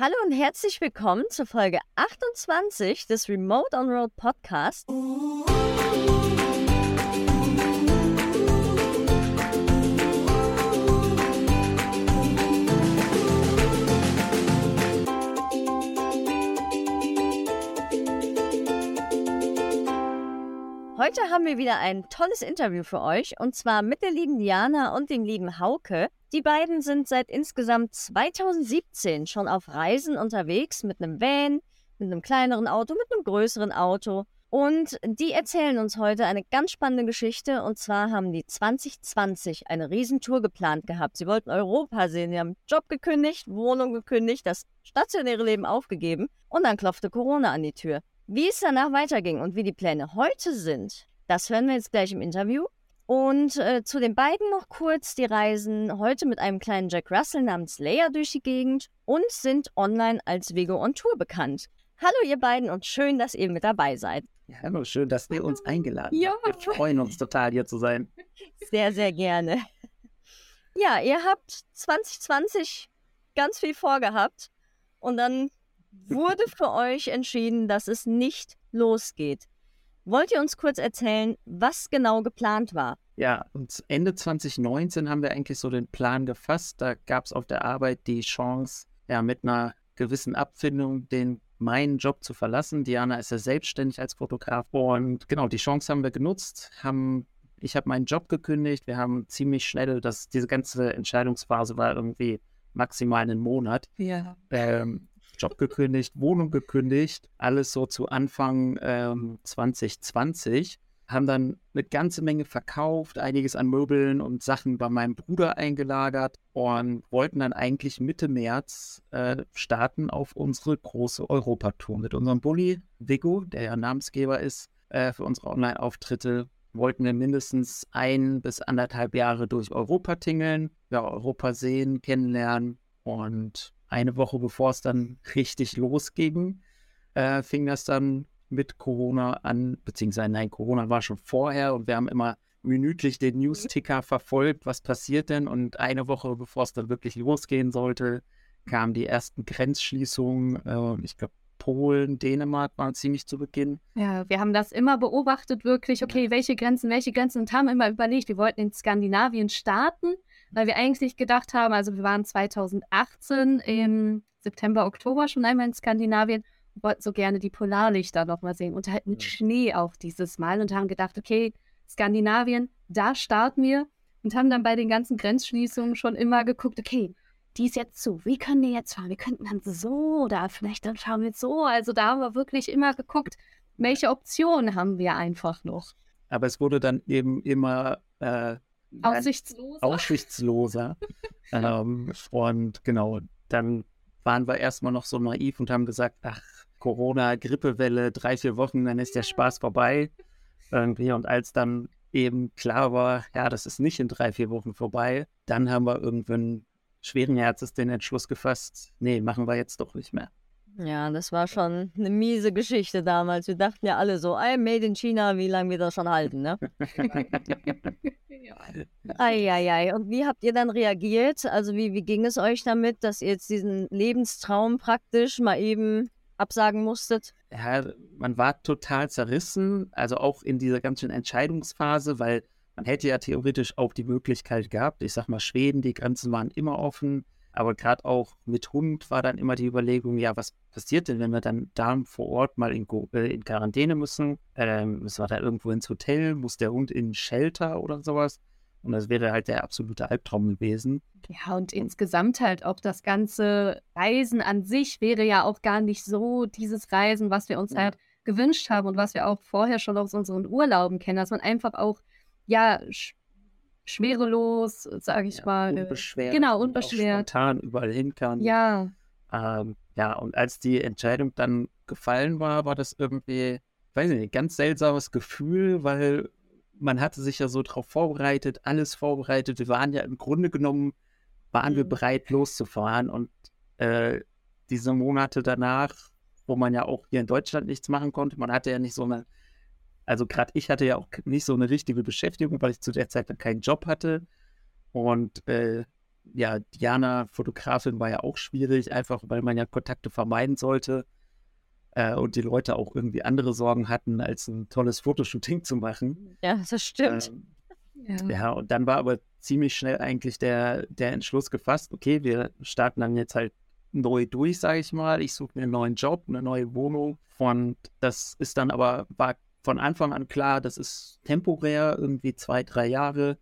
Hallo und herzlich willkommen zur Folge 28 des Remote on Road Podcast. Heute haben wir wieder ein tolles Interview für euch und zwar mit der lieben Diana und dem lieben Hauke. Die beiden sind seit insgesamt 2017 schon auf Reisen unterwegs mit einem Van, mit einem kleineren Auto, mit einem größeren Auto. Und die erzählen uns heute eine ganz spannende Geschichte. Und zwar haben die 2020 eine Riesentour geplant gehabt. Sie wollten Europa sehen. Sie haben Job gekündigt, Wohnung gekündigt, das stationäre Leben aufgegeben. Und dann klopfte Corona an die Tür. Wie es danach weiterging und wie die Pläne heute sind, das hören wir jetzt gleich im Interview. Und äh, zu den beiden noch kurz, die reisen heute mit einem kleinen Jack Russell namens Leia durch die Gegend und sind online als Vego on Tour bekannt. Hallo ihr beiden und schön, dass ihr mit dabei seid. Ja, hallo, schön, dass ihr uns eingeladen ja. habt. Wir freuen uns total, hier zu sein. Sehr, sehr gerne. Ja, ihr habt 2020 ganz viel vorgehabt und dann wurde für euch entschieden, dass es nicht losgeht. Wollt ihr uns kurz erzählen, was genau geplant war? Ja, und Ende 2019 haben wir eigentlich so den Plan gefasst. Da gab es auf der Arbeit die Chance, ja, mit einer gewissen Abfindung den meinen Job zu verlassen. Diana ist ja selbstständig als Fotograf und genau die Chance haben wir genutzt, haben ich habe meinen Job gekündigt. Wir haben ziemlich schnell, das, diese ganze Entscheidungsphase war irgendwie maximal einen Monat. Ja. Ähm, Job gekündigt, Wohnung gekündigt, alles so zu Anfang ähm, 2020. Haben dann eine ganze Menge verkauft, einiges an Möbeln und Sachen bei meinem Bruder eingelagert und wollten dann eigentlich Mitte März äh, starten auf unsere große Europatour mit unserem Bulli Vigo, der ja Namensgeber ist äh, für unsere Online-Auftritte. Wollten wir mindestens ein bis anderthalb Jahre durch Europa tingeln, ja, Europa sehen, kennenlernen und eine Woche bevor es dann richtig losging, äh, fing das dann mit Corona an, beziehungsweise nein, Corona war schon vorher und wir haben immer minütlich den News-Ticker verfolgt, was passiert denn? Und eine Woche bevor es dann wirklich losgehen sollte, kamen die ersten Grenzschließungen, äh, ich glaube Polen, Dänemark waren ziemlich zu Beginn. Ja, wir haben das immer beobachtet, wirklich, okay, welche Grenzen, welche Grenzen? Und haben immer überlegt, wir wollten in Skandinavien starten weil wir eigentlich gedacht haben, also wir waren 2018 im September, Oktober schon einmal in Skandinavien und wollten so gerne die Polarlichter nochmal sehen und halt mit Schnee auch dieses Mal und haben gedacht, okay, Skandinavien, da starten wir und haben dann bei den ganzen Grenzschließungen schon immer geguckt, okay, die ist jetzt zu, wie können wir jetzt fahren? Wir könnten dann so oder vielleicht dann fahren wir so. Also da haben wir wirklich immer geguckt, welche Optionen haben wir einfach noch. Aber es wurde dann eben immer äh, Aussichtsloser. Aussichtsloser. ähm, und genau, dann waren wir erstmal noch so naiv und haben gesagt, ach, Corona, Grippewelle, drei, vier Wochen, dann ist der Spaß vorbei. Irgendwie. Und als dann eben klar war, ja, das ist nicht in drei, vier Wochen vorbei, dann haben wir irgendwann schweren Herzens den Entschluss gefasst, nee, machen wir jetzt doch nicht mehr. Ja, das war schon eine miese Geschichte damals. Wir dachten ja alle so, ey, Made in China, wie lange wir das schon halten, ne? Eieiei. Und wie habt ihr dann reagiert? Also wie, wie ging es euch damit, dass ihr jetzt diesen Lebenstraum praktisch mal eben absagen musstet? Ja, man war total zerrissen, also auch in dieser ganzen Entscheidungsphase, weil man hätte ja theoretisch auch die Möglichkeit gehabt, ich sag mal Schweden, die Grenzen waren immer offen, aber gerade auch mit Hund war dann immer die Überlegung, ja, was passiert denn, wenn wir dann da vor Ort mal in, äh, in Quarantäne müssen? Ähm, müssen wir da irgendwo ins Hotel? Muss der Hund in Shelter oder sowas? Und das wäre halt der absolute Albtraum gewesen. Ja, und insgesamt halt auch das ganze Reisen an sich wäre ja auch gar nicht so dieses Reisen, was wir uns ja. halt gewünscht haben und was wir auch vorher schon aus unseren Urlauben kennen, dass man einfach auch ja schwerelos, sage ich ja, mal. Äh, unbeschwert. Genau, unbeschwert. Spontan überall hin kann. Ja. Ähm, ja, und als die Entscheidung dann gefallen war, war das irgendwie, weiß ich nicht, ganz seltsames Gefühl, weil man hatte sich ja so darauf vorbereitet, alles vorbereitet. Wir waren ja im Grunde genommen, waren mhm. wir bereit loszufahren und äh, diese Monate danach, wo man ja auch hier in Deutschland nichts machen konnte, man hatte ja nicht so eine also gerade ich hatte ja auch nicht so eine richtige Beschäftigung, weil ich zu der Zeit dann keinen Job hatte. Und äh, ja, Diana, Fotografin, war ja auch schwierig, einfach weil man ja Kontakte vermeiden sollte äh, und die Leute auch irgendwie andere Sorgen hatten, als ein tolles Fotoshooting zu machen. Ja, das stimmt. Ähm, ja. ja, und dann war aber ziemlich schnell eigentlich der, der Entschluss gefasst, okay, wir starten dann jetzt halt neu durch, sage ich mal. Ich suche mir einen neuen Job, eine neue Wohnung. Und das ist dann aber, war von Anfang an klar, das ist temporär, irgendwie zwei, drei Jahre,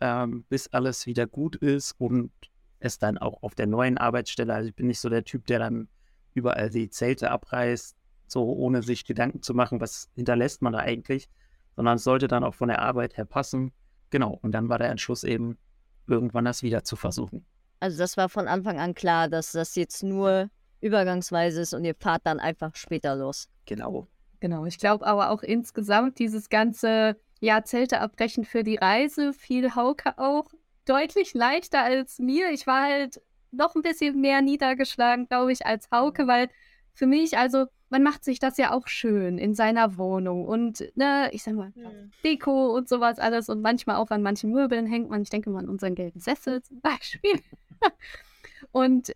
ähm, bis alles wieder gut ist und es dann auch auf der neuen Arbeitsstelle, also ich bin nicht so der Typ, der dann überall die Zelte abreißt, so ohne sich Gedanken zu machen, was hinterlässt man da eigentlich, sondern es sollte dann auch von der Arbeit her passen. Genau, und dann war der Entschluss eben, irgendwann das wieder zu versuchen. Also das war von Anfang an klar, dass das jetzt nur übergangsweise ist und ihr fahrt dann einfach später los. Genau. Genau, ich glaube aber auch insgesamt dieses ganze ja, Zelte abbrechen für die Reise fiel Hauke auch deutlich leichter als mir. Ich war halt noch ein bisschen mehr niedergeschlagen, glaube ich, als Hauke, weil für mich, also man macht sich das ja auch schön in seiner Wohnung und, ne, ich sag mal, mhm. Deko und sowas alles und manchmal auch an manchen Möbeln hängt man, ich denke mal an unseren gelben Sessel zum Beispiel. und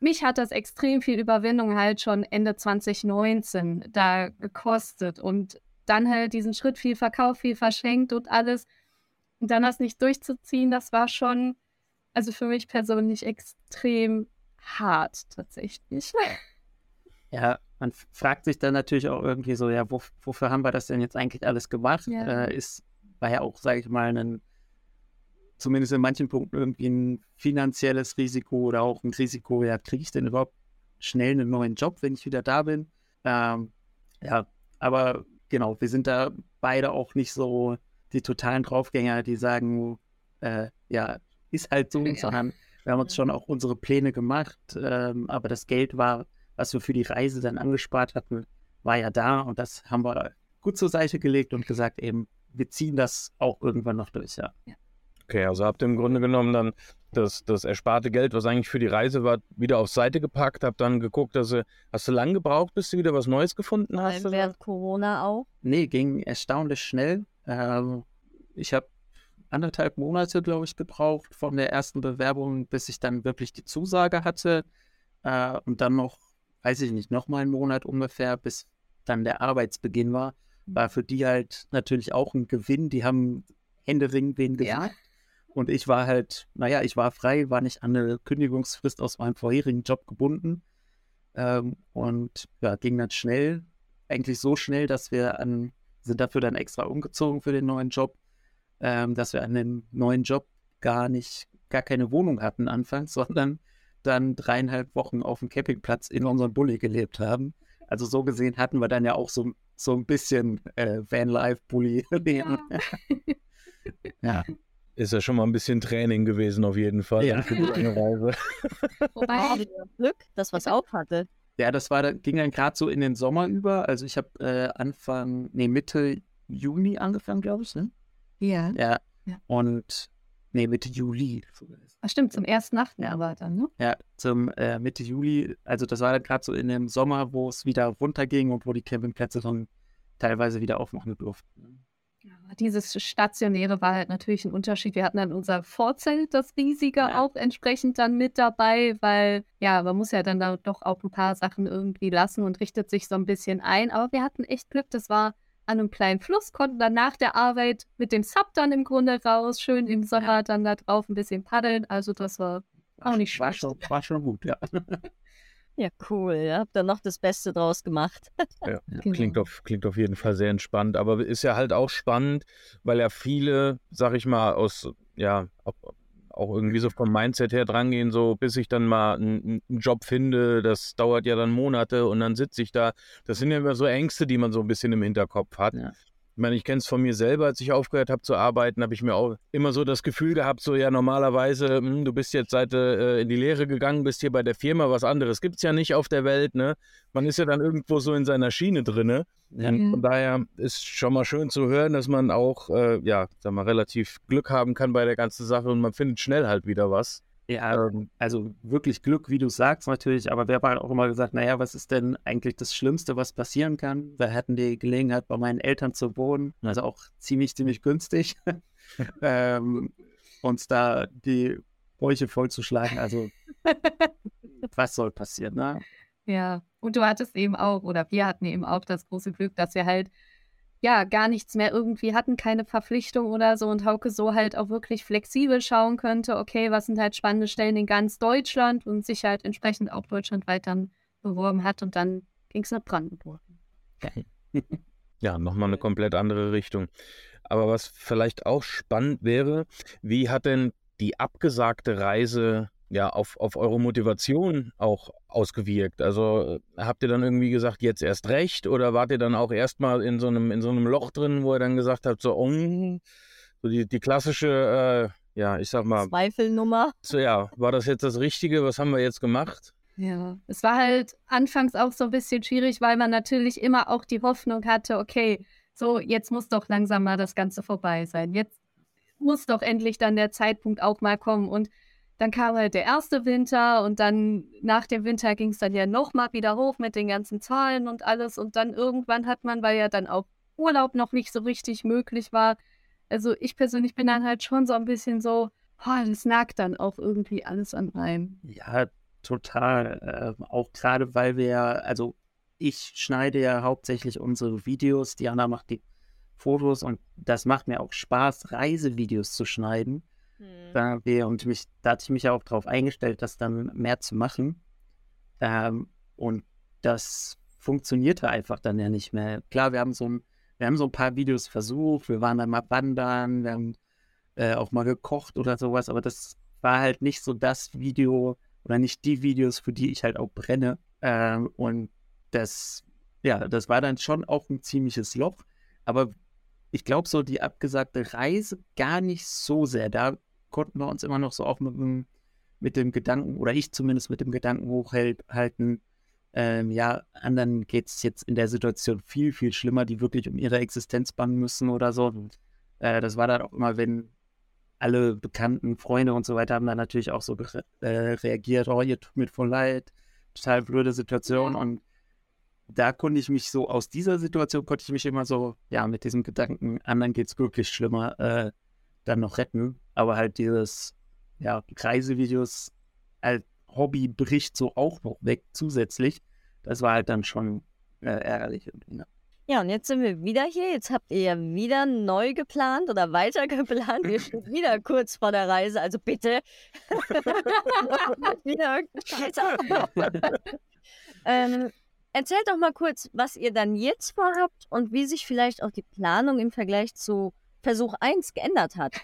mich hat das extrem viel Überwindung halt schon Ende 2019 da gekostet und dann halt diesen Schritt viel verkauft, viel verschenkt und alles. Und dann das nicht durchzuziehen, das war schon, also für mich persönlich extrem hart tatsächlich. Ja, man fragt sich dann natürlich auch irgendwie so, ja, wo, wofür haben wir das denn jetzt eigentlich alles gemacht? Ja. Äh, ist, war ja auch, sage ich mal, ein, zumindest in manchen Punkten irgendwie ein finanzielles Risiko oder auch ein Risiko, ja, kriege ich denn überhaupt schnell einen neuen Job, wenn ich wieder da bin? Ähm, ja, aber genau, wir sind da beide auch nicht so die totalen Draufgänger, die sagen, äh, ja, ist halt so, ja. sondern wir haben uns schon auch unsere Pläne gemacht, ähm, aber das Geld war was wir für die Reise dann angespart hatten, war ja da und das haben wir gut zur Seite gelegt und gesagt eben, wir ziehen das auch irgendwann noch durch, ja. Okay, also habt ihr im Grunde genommen dann das, das ersparte Geld, was eigentlich für die Reise war, wieder auf Seite gepackt, habt dann geguckt, dass du, hast du lang gebraucht, bis du wieder was Neues gefunden hast? Während Corona auch? Nee, ging erstaunlich schnell. Ähm, ich habe anderthalb Monate, glaube ich, gebraucht von der ersten Bewerbung, bis ich dann wirklich die Zusage hatte. Äh, und dann noch weiß ich nicht, nochmal einen Monat ungefähr, bis dann der Arbeitsbeginn war, war für die halt natürlich auch ein Gewinn. Die haben händeringend wen gesagt. Ja. Und ich war halt, naja, ich war frei, war nicht an eine Kündigungsfrist aus meinem vorherigen Job gebunden. Ähm, und ja, ging dann schnell, eigentlich so schnell, dass wir an, sind dafür dann extra umgezogen für den neuen Job, ähm, dass wir an dem neuen Job gar nicht, gar keine Wohnung hatten anfangs, sondern dann dreieinhalb Wochen auf dem Campingplatz in unserem Bulli gelebt haben. Also so gesehen hatten wir dann ja auch so, so ein bisschen äh, Vanlife-Bulli. Ja. ja. Ist ja schon mal ein bisschen Training gewesen, auf jeden Fall. Ja. Wobei, Glück, dass was auf hatte. Ja, das war, ging dann gerade so in den Sommer über. Also ich habe äh, Anfang, nee, Mitte Juni angefangen, glaube ich, ne? Ja. Ja. ja. Und Nee, Mitte Juli. Ach stimmt, zum ersten Nachten ja. aber dann, ne? Ja, zum äh, Mitte Juli. Also das war dann gerade so in dem Sommer, wo es wieder runterging und wo die Campingplätze dann teilweise wieder aufmachen durften. Ja, dieses Stationäre war halt natürlich ein Unterschied. Wir hatten dann unser Vorzelt, das riesige, ja. auch entsprechend dann mit dabei, weil ja, man muss ja dann da doch auch ein paar Sachen irgendwie lassen und richtet sich so ein bisschen ein. Aber wir hatten echt Glück, das war an einem kleinen Fluss, konnten dann nach der Arbeit mit dem Sub dann im Grunde raus, schön im Sommer dann da drauf ein bisschen paddeln. Also das war auch nicht war schlecht. Schon, war schon gut, ja. Ja, cool. Ihr habt da noch das Beste draus gemacht. ja, genau. klingt, auf, klingt auf jeden Fall sehr entspannt. Aber ist ja halt auch spannend, weil ja viele, sag ich mal, aus, ja, auch irgendwie so vom Mindset her drangehen, so bis ich dann mal einen, einen, Job finde, das dauert ja dann Monate und dann sitze ich da. Das sind ja immer so Ängste, die man so ein bisschen im Hinterkopf hat. Ja. Ich meine, ich kenne es von mir selber, als ich aufgehört habe zu arbeiten, habe ich mir auch immer so das Gefühl gehabt, so ja, normalerweise, hm, du bist jetzt seit äh, in die Lehre gegangen, bist hier bei der Firma, was anderes gibt es ja nicht auf der Welt, ne? Man ist ja dann irgendwo so in seiner Schiene drin. Ja. Von daher ist schon mal schön zu hören, dass man auch, äh, ja, sag mal, relativ Glück haben kann bei der ganzen Sache und man findet schnell halt wieder was. Ja, ähm, also wirklich Glück, wie du sagst natürlich, aber wir haben halt auch immer gesagt, naja, was ist denn eigentlich das Schlimmste, was passieren kann? Wir hatten die Gelegenheit, bei meinen Eltern zu wohnen, also auch ziemlich, ziemlich günstig. ähm, uns da die Bräuche vollzuschlagen. Also, was soll passieren, ne? Ja, und du hattest eben auch, oder wir hatten eben auch das große Glück, dass wir halt ja gar nichts mehr irgendwie hatten, keine Verpflichtung oder so und Hauke so halt auch wirklich flexibel schauen könnte, okay, was sind halt spannende Stellen in ganz Deutschland und sich halt entsprechend auch deutschlandweit dann beworben hat und dann ging es nach Brandenburg. Ja, nochmal eine komplett andere Richtung. Aber was vielleicht auch spannend wäre, wie hat denn die abgesagte Reise ja, auf, auf eure Motivation auch ausgewirkt? Also habt ihr dann irgendwie gesagt, jetzt erst recht oder wart ihr dann auch erstmal in so einem, in so einem Loch drin, wo ihr dann gesagt habt, so, oh, so die, die klassische, äh, ja, ich sag mal. Zweifelnummer. So, ja, war das jetzt das Richtige? Was haben wir jetzt gemacht? Ja, es war halt anfangs auch so ein bisschen schwierig, weil man natürlich immer auch die Hoffnung hatte, okay, so, jetzt muss doch langsam mal das Ganze vorbei sein. Jetzt muss doch endlich dann der Zeitpunkt auch mal kommen. Und dann kam halt der erste Winter und dann nach dem Winter ging es dann ja nochmal wieder hoch mit den ganzen Zahlen und alles. Und dann irgendwann hat man, weil ja dann auch Urlaub noch nicht so richtig möglich war. Also ich persönlich bin dann halt schon so ein bisschen so, oh, das nagt dann auch irgendwie alles an einem. Ja, total. Äh, auch gerade, weil wir, also ich schneide ja hauptsächlich unsere Videos, Diana macht die Fotos und das macht mir auch Spaß, Reisevideos zu schneiden. Mhm. Da wir, und mich, da hatte ich mich auch darauf eingestellt, das dann mehr zu machen. Ähm, und das funktionierte einfach dann ja nicht mehr. Klar, wir haben so ein, wir haben so ein paar Videos versucht, wir waren dann mal wandern, wir haben äh, auch mal gekocht oder sowas, aber das war halt nicht so das Video oder nicht die Videos, für die ich halt auch brenne. Ähm, und das, ja, das war dann schon auch ein ziemliches Loch. Aber ich glaube, so die abgesagte Reise gar nicht so sehr. Da konnten wir uns immer noch so auch mit dem, mit dem Gedanken, oder ich zumindest mit dem Gedanken hochhalten, ähm, ja, anderen geht es jetzt in der Situation viel, viel schlimmer, die wirklich um ihre Existenz bangen müssen oder so. Und, äh, das war dann auch immer, wenn alle bekannten Freunde und so weiter haben dann natürlich auch so äh, reagiert, oh, ihr tut mir voll leid, total blöde Situation. Und da konnte ich mich so, aus dieser Situation konnte ich mich immer so, ja, mit diesem Gedanken, anderen geht es wirklich schlimmer, äh, dann noch retten. Aber halt dieses, ja, Reisevideos als Hobby bricht so auch noch weg zusätzlich. Das war halt dann schon äh, ärgerlich. Ja. ja, und jetzt sind wir wieder hier. Jetzt habt ihr ja wieder neu geplant oder weiter geplant. Wir sind wieder kurz vor der Reise. Also bitte. wieder ähm, erzählt doch mal kurz, was ihr dann jetzt vorhabt und wie sich vielleicht auch die Planung im Vergleich zu Versuch 1 geändert hat.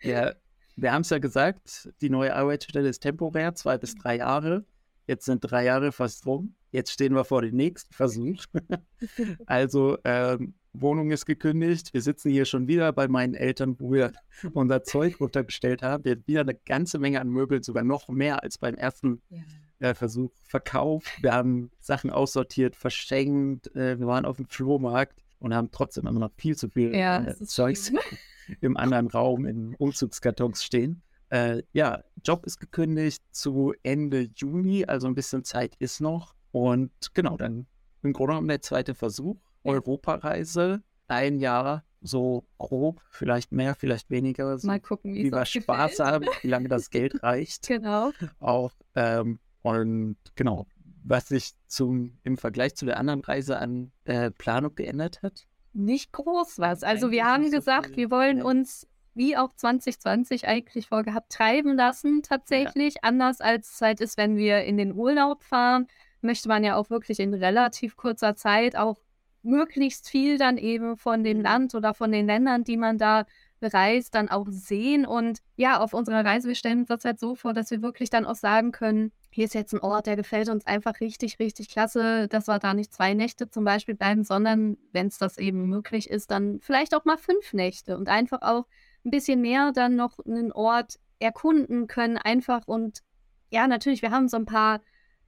Ja, wir haben es ja gesagt, die neue Arbeitsstelle ist temporär, zwei bis drei Jahre. Jetzt sind drei Jahre fast rum. Jetzt stehen wir vor dem nächsten Versuch. also ähm, Wohnung ist gekündigt. Wir sitzen hier schon wieder bei meinen Eltern, wo wir unser Zeug runtergestellt haben. Wir haben wieder eine ganze Menge an Möbeln, sogar noch mehr als beim ersten ja. äh, Versuch verkauft. Wir haben Sachen aussortiert, verschenkt. Äh, wir waren auf dem Flohmarkt und haben trotzdem immer noch viel zu viel ja, äh, Zeugs im anderen Raum in Umzugskartons stehen. Äh, ja, Job ist gekündigt zu Ende Juni, also ein bisschen Zeit ist noch. Und genau, dann im Grunde genommen der zweite Versuch, Europareise, ein Jahr, so grob, vielleicht mehr, vielleicht weniger. Mal gucken, wie wir Spaß haben, wie lange das Geld reicht. Genau. Auch, ähm, und genau, was sich zum, im Vergleich zu der anderen Reise an äh, Planung geändert hat? Nicht groß was. Also eigentlich wir haben gesagt, so wir wollen ja. uns wie auch 2020 eigentlich vorgehabt treiben lassen tatsächlich. Ja. Anders als Zeit ist, wenn wir in den Urlaub fahren, möchte man ja auch wirklich in relativ kurzer Zeit auch möglichst viel dann eben von dem mhm. Land oder von den Ländern, die man da bereist, dann auch sehen. Und ja, auf unserer Reise, wir stellen uns das halt so vor, dass wir wirklich dann auch sagen können, hier ist jetzt ein Ort, der gefällt uns einfach richtig, richtig klasse, dass wir da nicht zwei Nächte zum Beispiel bleiben, sondern wenn es das eben möglich ist, dann vielleicht auch mal fünf Nächte und einfach auch ein bisschen mehr dann noch einen Ort erkunden können, einfach. Und ja, natürlich, wir haben so ein paar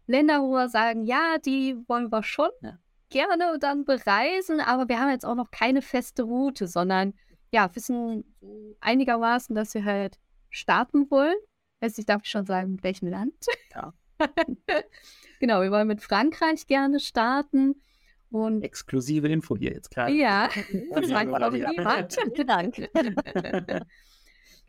Länder, wo wir sagen, ja, die wollen wir schon gerne dann bereisen, aber wir haben jetzt auch noch keine feste Route, sondern ja, wissen einigermaßen, dass wir halt starten wollen Weiß ich darf schon sagen, mit welchem Land? Ja. genau, wir wollen mit Frankreich gerne starten. Und Exklusive Info hier jetzt gerade. Ja, das war glaube ich niemand. Danke.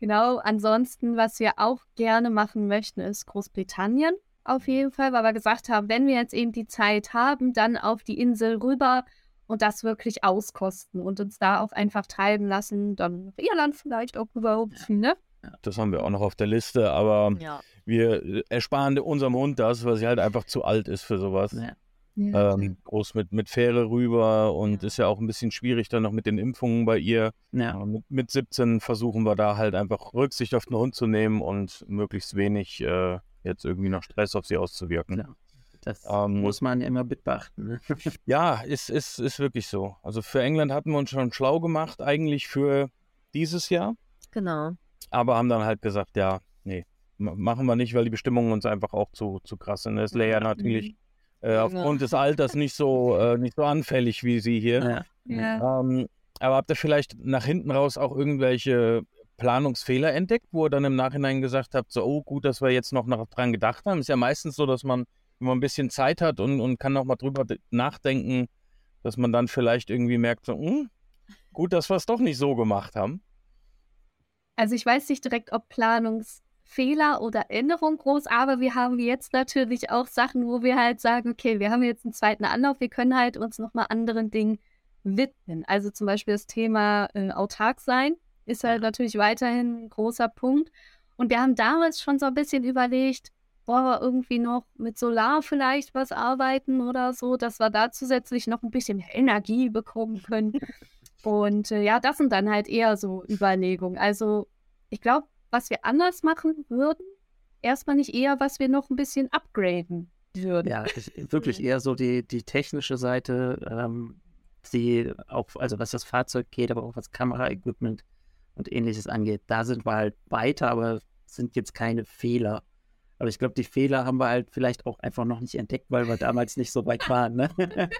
Genau, ansonsten, was wir auch gerne machen möchten, ist Großbritannien auf jeden Fall, weil wir gesagt haben, wenn wir jetzt eben die Zeit haben, dann auf die Insel rüber und das wirklich auskosten und uns da auch einfach treiben lassen, dann Irland vielleicht auch überhaupt, ne? Das haben wir auch noch auf der Liste, aber Ja. wir äh, ersparen unserem Hund das, weil sie halt einfach zu alt ist für sowas. Ja. Ja. Ähm, groß mit, mit Fähre rüber und Ja. ist ja auch ein bisschen schwierig dann noch mit den Impfungen bei ihr. Ja. Aber mit, mit 17 versuchen wir da halt einfach Rücksicht auf den Hund zu nehmen und möglichst wenig äh, jetzt irgendwie noch Stress auf sie auszuwirken. Das Ähm, muss man immer mit beachten. Ne? Ja, ist, ist, ist wirklich so. Also für England hatten wir uns schon schlau gemacht, eigentlich für dieses Jahr, Genau. aber haben dann halt gesagt, ja, nee, ma- machen wir nicht, weil die Bestimmungen uns einfach auch zu, zu krass sind. Das ist Leia natürlich äh, Ja. aufgrund des Alters nicht so, äh, nicht so anfällig wie sie hier. Ja. Ja. Ähm, aber habt ihr vielleicht nach hinten raus auch irgendwelche Planungsfehler entdeckt, wo ihr dann im Nachhinein gesagt habt, so, oh, gut, dass wir jetzt noch nach, dran gedacht haben? Ist ja meistens so, dass man, wenn man ein bisschen Zeit hat und, und kann noch mal drüber nachdenken, dass man dann vielleicht irgendwie merkt, so, hm, gut, dass wir es doch nicht so gemacht haben. Also ich weiß nicht direkt, ob Planungsfehler oder Änderung groß, aber wir haben jetzt natürlich auch Sachen, wo wir halt sagen, okay, wir haben jetzt einen zweiten Anlauf, wir können halt uns nochmal anderen Dingen widmen. Also zum Beispiel das Thema äh, autark sein ist halt natürlich weiterhin ein großer Punkt. Und wir haben damals schon so ein bisschen überlegt, wollen wir irgendwie noch mit Solar vielleicht was arbeiten oder so, dass wir da zusätzlich noch ein bisschen Energie bekommen können. Und äh, ja, das sind dann halt eher so Überlegungen. Also ich glaube, was wir anders machen würden, erstmal nicht eher, was wir noch ein bisschen upgraden würden. Ja, ich, wirklich eher so die, die technische Seite, ähm, die auch, also was das Fahrzeug geht, aber auch was Kameraequipment und ähnliches angeht. Da sind wir halt weiter, aber sind jetzt keine Fehler. Aber ich glaube, die Fehler haben wir halt vielleicht auch einfach noch nicht entdeckt, weil wir damals nicht so weit waren. Ne?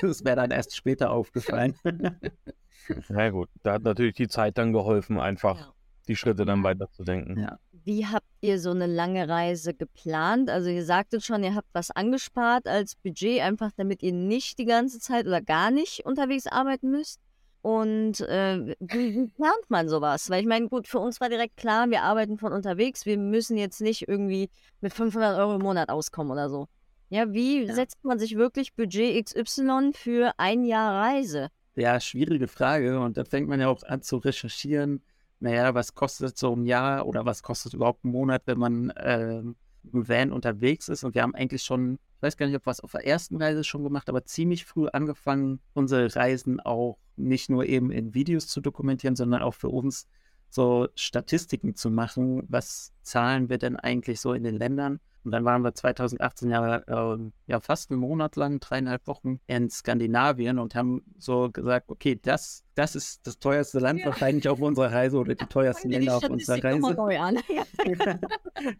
Das wäre dann erst später aufgefallen. Na gut, da hat natürlich die Zeit dann geholfen, einfach Ja. die Schritte dann weiterzudenken. Ja. Wie habt ihr so eine lange Reise geplant? Also ihr sagtet schon, ihr habt was angespart als Budget, einfach damit ihr nicht die ganze Zeit oder gar nicht unterwegs arbeiten müsst. Und äh, wie, wie plant man sowas? Weil ich meine, gut, für uns war direkt klar, wir arbeiten von unterwegs, wir müssen jetzt nicht irgendwie mit 500 Euro im Monat auskommen oder so. Ja, wie Ja. setzt man sich wirklich Budget XY für ein Jahr Reise? Ja, schwierige Frage. Und da fängt man ja auch an zu recherchieren. Naja, was kostet so ein Jahr oder was kostet überhaupt ein Monat, wenn man ähm, im Van unterwegs ist? Und wir haben eigentlich schon, ich weiß gar nicht, ob wir es auf der ersten Reise schon gemacht, aber ziemlich früh angefangen, unsere Reisen auch nicht nur eben in Videos zu dokumentieren, sondern auch für uns so Statistiken zu machen. Was zahlen wir denn eigentlich so in den Ländern? Und dann waren wir 2018 ja, ähm, ja fast einen Monat lang, dreieinhalb Wochen in Skandinavien und haben so gesagt, okay, das, das ist das teuerste Land Ja. wahrscheinlich auf unserer Reise oder die teuersten Länder auf unserer Reise.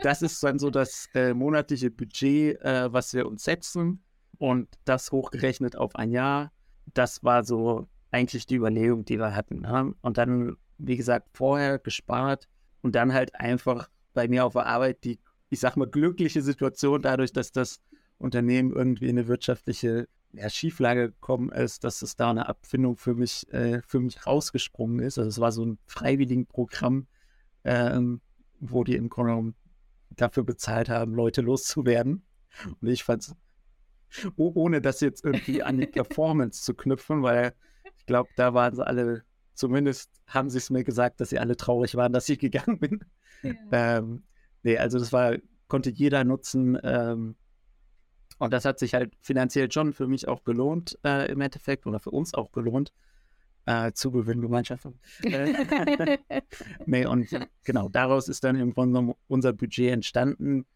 das ist dann so das äh, monatliche Budget, äh, was wir uns setzen und das hochgerechnet auf ein Jahr. Das war so eigentlich die Überlegung, die wir hatten. Ne? Und dann, wie gesagt, vorher gespart und dann halt einfach bei mir auf der Arbeit die, ich sag mal, glückliche Situation dadurch, dass das Unternehmen irgendwie in eine wirtschaftliche ja, Schieflage gekommen ist, dass es da eine Abfindung für mich, äh, für mich rausgesprungen ist. Also es war so ein Freiwilligenprogramm, ähm, wo die im Grunde genommen dafür bezahlt haben, Leute loszuwerden. Und ich fand oh, ohne das jetzt irgendwie an die Performance zu knüpfen, weil ich glaube, da waren sie alle, zumindest haben sie es mir gesagt, dass sie alle traurig waren, dass ich gegangen bin. Ähm, nee, also das war, konnte jeder nutzen. Ähm, und das hat sich halt finanziell schon für mich auch gelohnt, äh, im Endeffekt, oder für uns auch gelohnt. Äh, Zugewinngemeinschaft. Äh, nee, und genau, daraus ist dann im Grunde unser Budget entstanden.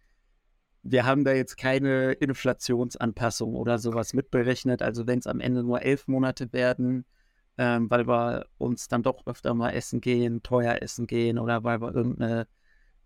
Wir haben da jetzt keine Inflationsanpassung oder sowas mitberechnet. Also wenn es am Ende nur elf Monate werden, ähm, weil wir uns dann doch öfter mal essen gehen, teuer essen gehen oder weil wir irgendeine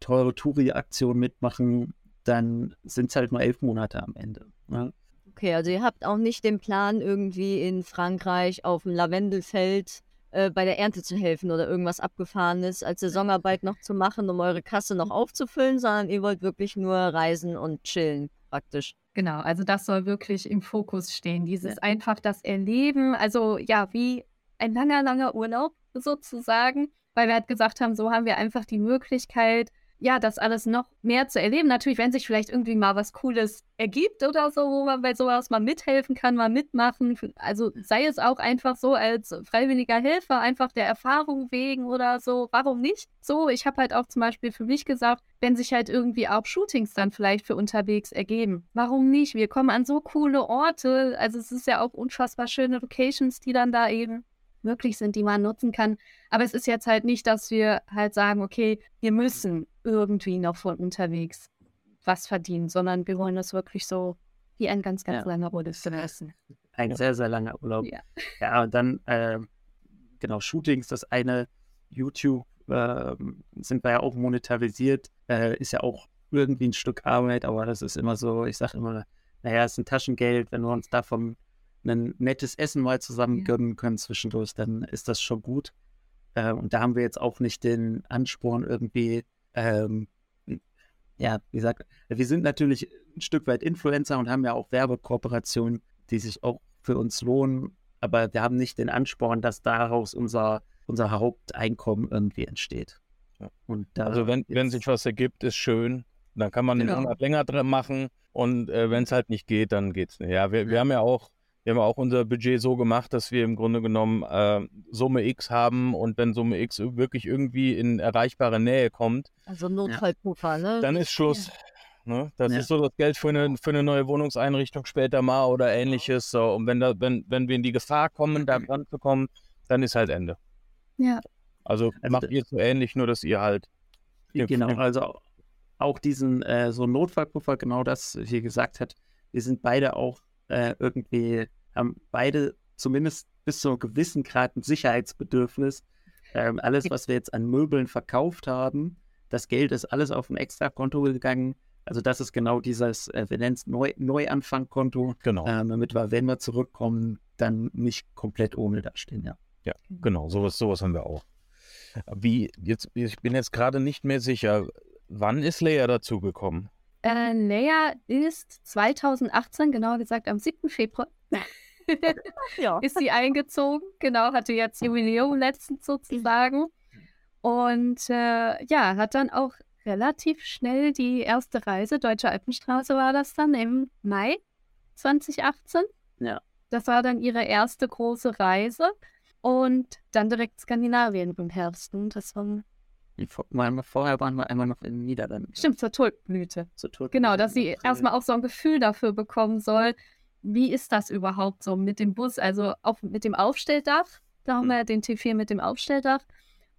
teure Touri-Aktion mitmachen, dann sind es halt nur elf Monate am Ende. Ne? Okay, also ihr habt auch nicht den Plan, irgendwie in Frankreich auf dem Lavendelfeld äh, bei der Ernte zu helfen oder irgendwas Abgefahrenes als Saisonarbeit noch zu machen, um eure Kasse noch aufzufüllen, sondern ihr wollt wirklich nur reisen und chillen, praktisch. Genau, also das soll wirklich im Fokus stehen. Dieses einfach das Erleben, also ja, wie ein langer, langer Urlaub sozusagen. weil wir halt gesagt haben, so haben wir einfach die Möglichkeit, ja, das alles noch mehr zu erleben. Natürlich, wenn sich vielleicht irgendwie mal was Cooles ergibt oder so, wo man bei sowas mal mithelfen kann, mal mitmachen. Also sei es auch einfach so als freiwilliger Helfer, einfach der Erfahrung wegen oder so. Warum nicht? So, ich habe halt auch zum Beispiel für mich gesagt, wenn sich halt irgendwie auch Shootings dann vielleicht für unterwegs ergeben. Warum nicht? Wir kommen an so coole Orte. Also es ist ja auch unfassbar schöne Locations, die dann da eben möglich sind, die man nutzen kann. Aber es ist jetzt halt nicht, dass wir halt sagen, okay, wir müssen irgendwie noch von unterwegs was verdienen, sondern wir wollen das wirklich so wie ein ganz, ganz ja. langer Urlaub essen. Ein sehr, sehr langer Urlaub. Ja, ja und dann, äh, genau, Shootings, das eine, YouTube äh, sind wir ja auch monetarisiert, äh, ist ja auch irgendwie ein Stück Arbeit, aber das ist immer so, ich sage immer, naja, es ist ein Taschengeld, wenn wir uns davon ein nettes Essen mal zusammen ja. gönnen können zwischendurch, dann ist das schon gut. Äh, und da haben wir jetzt auch nicht den Ansporn irgendwie, ähm, ja, wie gesagt, wir sind natürlich ein Stück weit Influencer und haben ja auch Werbekooperationen, die sich auch für uns lohnen, aber wir haben nicht den Ansporn, dass daraus unser, unser Haupteinkommen irgendwie entsteht. Ja. Und da also wenn, wenn sich was ergibt, ist schön. Dann kann man genau. einen Monat länger drin machen und äh, wenn es halt nicht geht, dann geht es nicht. Ja, wir, wir haben ja auch wir haben auch unser Budget so gemacht, dass wir im Grunde genommen äh, Summe X haben und wenn Summe X wirklich irgendwie in erreichbare Nähe kommt, also Notfallpuffer, ne? Dann ist Schluss. Ne? Das ja. ist so das Geld für eine, für eine neue Wohnungseinrichtung später mal oder ähnliches. So. Und wenn, da, wenn, wenn wir in die Gefahr kommen, da dran zu kommen, dann ist halt Ende. Ja. Also, also macht ihr so ähnlich, nur dass ihr halt. Genau, also auch diesen äh, so Notfallpuffer, genau das hier gesagt hat. Wir sind beide auch äh, irgendwie haben beide zumindest bis zu einem gewissen Grad ein Sicherheitsbedürfnis. Ähm, alles, was wir jetzt an Möbeln verkauft haben, das Geld ist alles auf ein Extrakonto gegangen. Also das ist genau dieses, äh, wir nennen es Neu Neuanfangkonto, genau. Ähm, damit wir, wenn wir zurückkommen, dann nicht komplett ohne dastehen, ja. Ja, genau, sowas, sowas haben wir auch. Wie, jetzt, ich bin jetzt gerade nicht mehr sicher, wann ist Leia dazugekommen? Äh, Leia ist 2018, genauer gesagt am 7. Februar, ja. ist sie eingezogen. Genau, hatte jetzt Jubiläum letztens sozusagen. Und äh, ja, hat dann auch relativ schnell die erste Reise, Deutsche Alpenstraße war das dann im Mai 2018. Ja. Das war dann ihre erste große Reise. Und dann direkt Skandinavien im Herbst. Und das war Vorher waren wir einmal noch in den Niederlanden. Stimmt, zur Tulpenblüte. Zur Tulpenblüte. Genau, dass sie erstmal auch so ein Gefühl dafür bekommen soll, wie ist das überhaupt so mit dem Bus, also auch mit dem Aufstelldach. Da haben wir den T4 mit dem Aufstelldach.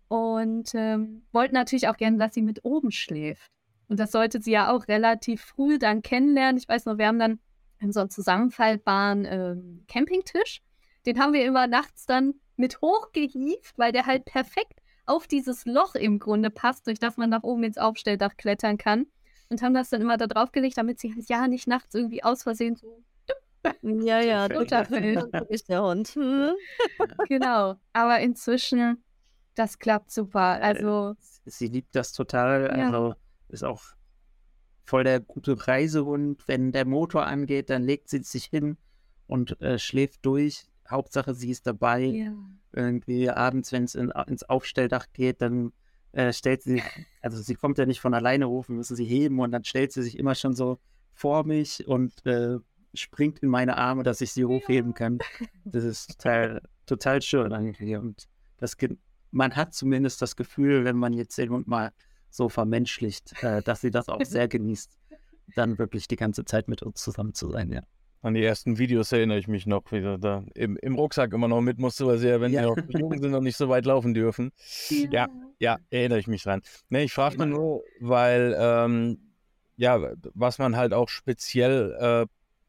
Und ähm, wollten natürlich auch gerne, dass sie mit oben schläft. Und das sollte sie ja auch relativ früh dann kennenlernen. Ich weiß noch, wir haben dann in so einem zusammenfaltbaren äh, Campingtisch. Den haben wir immer nachts dann mit hochgehievt, weil der halt perfekt auf dieses Loch im Grunde passt, durch das man nach oben ins Aufstelldach klettern kann. Und haben das dann immer da drauf gelegt, damit sie halt ja nicht nachts irgendwie aus Versehen so. Ja, ja, runterfällt. ist der Hund. Hm. genau. Aber inzwischen, das klappt super. Also. Sie liebt das total. Also ja. ist auch voll der gute Reisehund. Wenn der Motor angeht, dann legt sie sich hin und äh, schläft durch. Hauptsache, sie ist dabei. Ja. Irgendwie abends, wenn es in, ins Aufstelldach geht, dann äh, stellt sie, also sie kommt ja nicht von alleine hoch, wir müssen sie heben und dann stellt sie sich immer schon so vor mich und äh, springt in meine Arme, dass ich sie hochheben kann. Das ist total, total schön irgendwie. Und das, man hat zumindest das Gefühl, wenn man jetzt den Hund mal so vermenschlicht, äh, dass sie das auch sehr genießt, dann wirklich die ganze Zeit mit uns zusammen zu sein, ja. An die ersten Videos erinnere ich mich noch, wie er da im, im Rucksack immer noch mit musste, weil sie ja, wenn ja. sie noch jung sind, noch nicht so weit laufen dürfen. Ja, ja, ja erinnere ich mich dran. Ne, ich frage mal nur, weil, ähm, ja, was man halt auch speziell äh,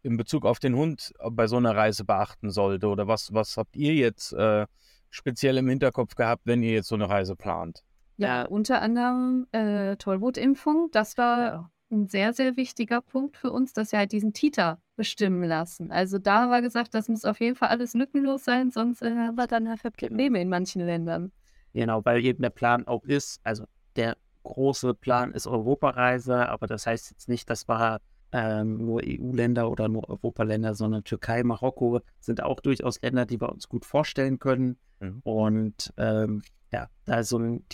in Bezug auf den Hund bei so einer Reise beachten sollte oder was, was habt ihr jetzt äh, speziell im Hinterkopf gehabt, wenn ihr jetzt so eine Reise plant? Ja, unter anderem äh, Tollwutimpfung. Das war ein sehr, sehr wichtiger Punkt für uns, dass wir halt diesen Titer bestimmen lassen. Also da war gesagt, das muss auf jeden Fall alles lückenlos sein, sonst äh, haben wir dann halt Probleme in manchen Ländern. Genau, weil eben der Plan auch ist, also der große Plan ist Europareise, aber das heißt jetzt nicht, dass wir ähm, nur EU-Länder oder nur Europaländer, sondern Türkei, Marokko sind auch durchaus Länder, die wir uns gut vorstellen können. Mhm. Und ähm, ja, da ist so ein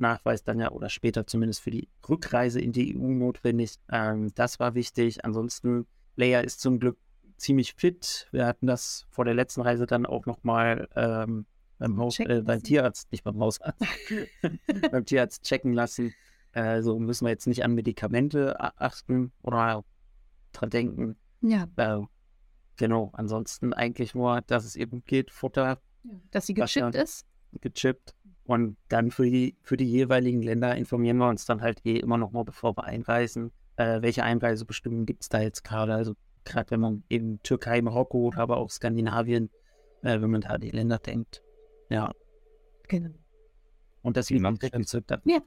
Tita-Nachweis dann ja oder später zumindest für die Rückreise in die EU notwendig. Ähm, das war wichtig. Ansonsten, Leia ist zum Glück ziemlich fit. Wir hatten das vor der letzten Reise dann auch nochmal ähm, beim, Haus, äh, beim Tierarzt, nicht beim Hausarzt, beim Tierarzt checken lassen. Also müssen wir jetzt nicht an Medikamente achten oder dran denken. Ja. Äh, genau, ansonsten eigentlich nur, dass es eben geht, Futter. Dass sie gechippt ist. Gechippt. Und dann für die, für die jeweiligen Länder informieren wir uns dann halt eh immer noch mal, bevor wir einreisen, äh, welche Einreisebestimmungen gibt es da jetzt gerade. Also gerade wenn man eben Türkei, Marokko, aber auch Skandinavien, äh, wenn man da die Länder denkt. Ja. Genau. Und das sieht man gezückt. Ja.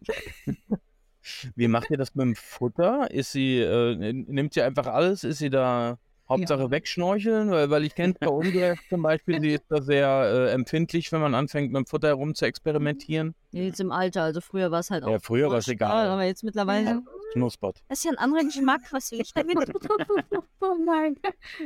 Wie macht ihr das mit dem Futter? Ist sie, äh, nimmt sie einfach alles? Ist sie da Hauptsache Ja. wegschnorcheln? Weil, weil ich kenne bei Ungert zum Beispiel, sie ist da sehr äh, empfindlich, wenn man anfängt mit dem Futter herum zu experimentieren. Jetzt im Alter, also früher war es halt auch. Ja, früher war es egal. Aber jetzt mittlerweile. Knuspert. Das ist ja ein anderer Geschmack, was will ich damit? oh nein.